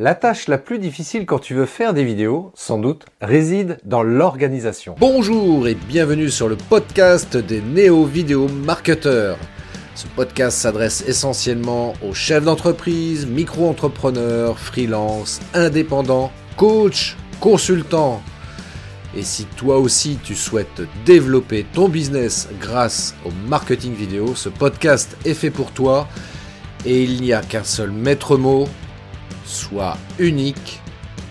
La tâche la plus difficile quand tu veux faire des vidéos, sans doute, réside dans l'organisation. Bonjour et bienvenue sur le podcast des néo-vidéo marketeurs. Ce podcast s'adresse essentiellement aux chefs d'entreprise, micro-entrepreneurs, freelance, indépendants, coachs, consultants. Et si toi aussi tu souhaites développer ton business grâce au marketing vidéo, ce podcast est fait pour toi et il n'y a qu'un seul maître mot, Sois unique,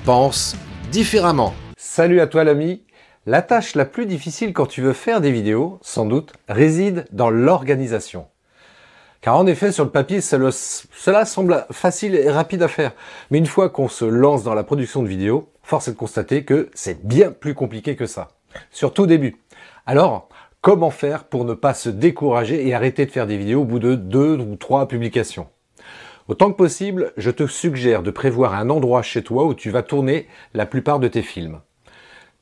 pense différemment. Salut à toi l'ami La tâche la plus difficile quand tu veux faire des vidéos, sans doute, réside dans l'organisation. Car en effet, sur le papier, cela semble facile et rapide à faire. Mais une fois qu'on se lance dans la production de vidéos, force est de constater que c'est bien plus compliqué que ça. Surtout au début. Alors, comment faire pour ne pas se décourager et arrêter de faire des vidéos au bout de deux ou trois publications? Autant que possible, je te suggère de prévoir un endroit chez toi où tu vas tourner la plupart de tes films.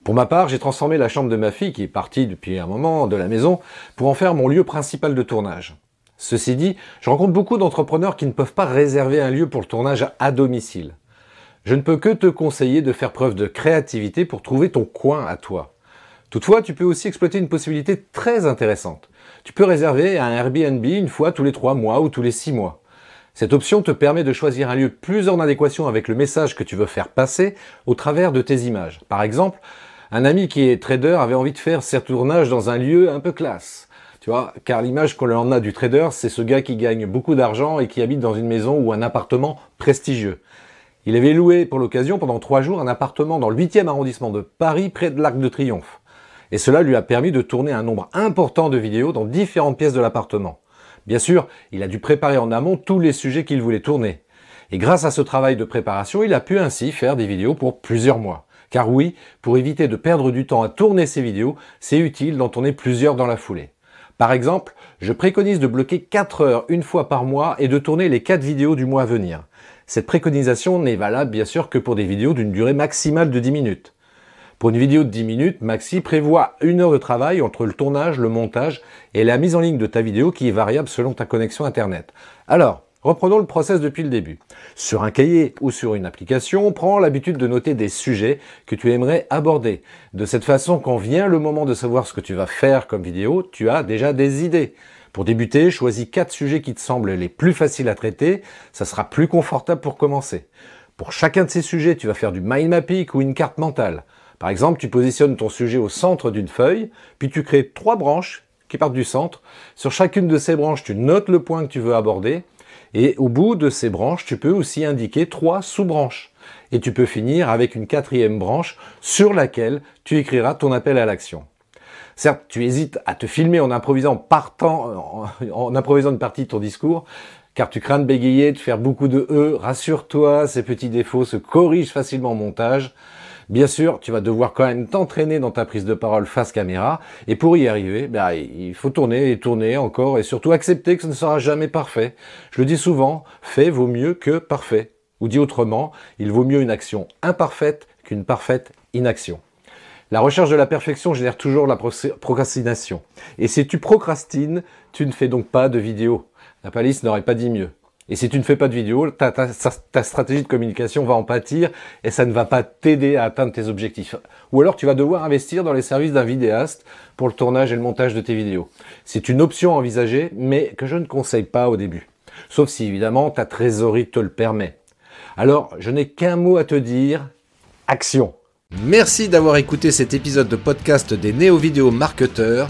Pour ma part, j'ai transformé la chambre de ma fille, qui est partie depuis un moment de la maison, pour en faire mon lieu principal de tournage. Ceci dit, je rencontre beaucoup d'entrepreneurs qui ne peuvent pas réserver un lieu pour le tournage à domicile. Je ne peux que te conseiller de faire preuve de créativité pour trouver ton coin à toi. Toutefois, tu peux aussi exploiter une possibilité très intéressante. Tu peux réserver un Airbnb une fois tous les trois mois ou tous les six mois. Cette option te permet de choisir un lieu plus en adéquation avec le message que tu veux faire passer au travers de tes images. Par exemple, un ami qui est trader avait envie de faire ses tournages dans un lieu un peu classe. Tu vois, car l'image qu'on en a du trader, c'est ce gars qui gagne beaucoup d'argent et qui habite dans une maison ou un appartement prestigieux. Il avait loué pour l'occasion pendant trois jours un appartement dans le 8e arrondissement de Paris près de l'Arc de Triomphe. Et cela lui a permis de tourner un nombre important de vidéos dans différentes pièces de l'appartement. Bien sûr, il a dû préparer en amont tous les sujets qu'il voulait tourner. Et grâce à ce travail de préparation, il a pu ainsi faire des vidéos pour plusieurs mois. Car oui, pour éviter de perdre du temps à tourner ces vidéos, c'est utile d'en tourner plusieurs dans la foulée. Par exemple, je préconise de bloquer 4 heures une fois par mois et de tourner les 4 vidéos du mois à venir. Cette préconisation n'est valable bien sûr que pour des vidéos d'une durée maximale de 10 minutes. Pour une vidéo de 10 minutes, Maxi prévoit une heure de travail entre le tournage, le montage et la mise en ligne de ta vidéo qui est variable selon ta connexion Internet. Alors, reprenons le process depuis le début. Sur un cahier ou sur une application, prends l'habitude de noter des sujets que tu aimerais aborder. De cette façon, quand vient le moment de savoir ce que tu vas faire comme vidéo, tu as déjà des idées. Pour débuter, choisis quatre sujets qui te semblent les plus faciles à traiter, ça sera plus confortable pour commencer. Pour chacun de ces sujets, tu vas faire du mind mapping ou une carte mentale. Par exemple, tu positionnes ton sujet au centre d'une feuille, puis tu crées trois branches qui partent du centre. Sur chacune de ces branches, tu notes le point que tu veux aborder. Et au bout de ces branches, tu peux aussi indiquer trois sous-branches. Et tu peux finir avec une quatrième branche sur laquelle tu écriras ton appel à l'action. Certes, tu hésites à te filmer en improvisant partant, en, improvisant une partie de ton discours, car tu crains de bégayer, de faire beaucoup de E. Rassure-toi, ces petits défauts se corrigent facilement au montage. Bien sûr, tu vas devoir quand même t'entraîner dans ta prise de parole face caméra, et pour y arriver, ben, il faut tourner et tourner encore, et surtout accepter que ce ne sera jamais parfait. Je le dis souvent, fait vaut mieux que parfait. Ou dit autrement, il vaut mieux une action imparfaite qu'une parfaite inaction. La recherche de la perfection génère toujours la procrastination. Et si tu procrastines, tu ne fais donc pas de vidéo. La palisse n'aurait pas dit mieux. Et si tu ne fais pas de vidéo, ta, stratégie de communication va en pâtir et ça ne va pas t'aider à atteindre tes objectifs. Ou alors tu vas devoir investir dans les services d'un vidéaste pour le tournage et le montage de tes vidéos. C'est une option envisagée, mais que je ne conseille pas au début. Sauf si évidemment ta trésorerie te le permet. Alors, je n'ai qu'un mot à te dire, action. Merci d'avoir écouté cet épisode de podcast des néo-vidéo marketeurs.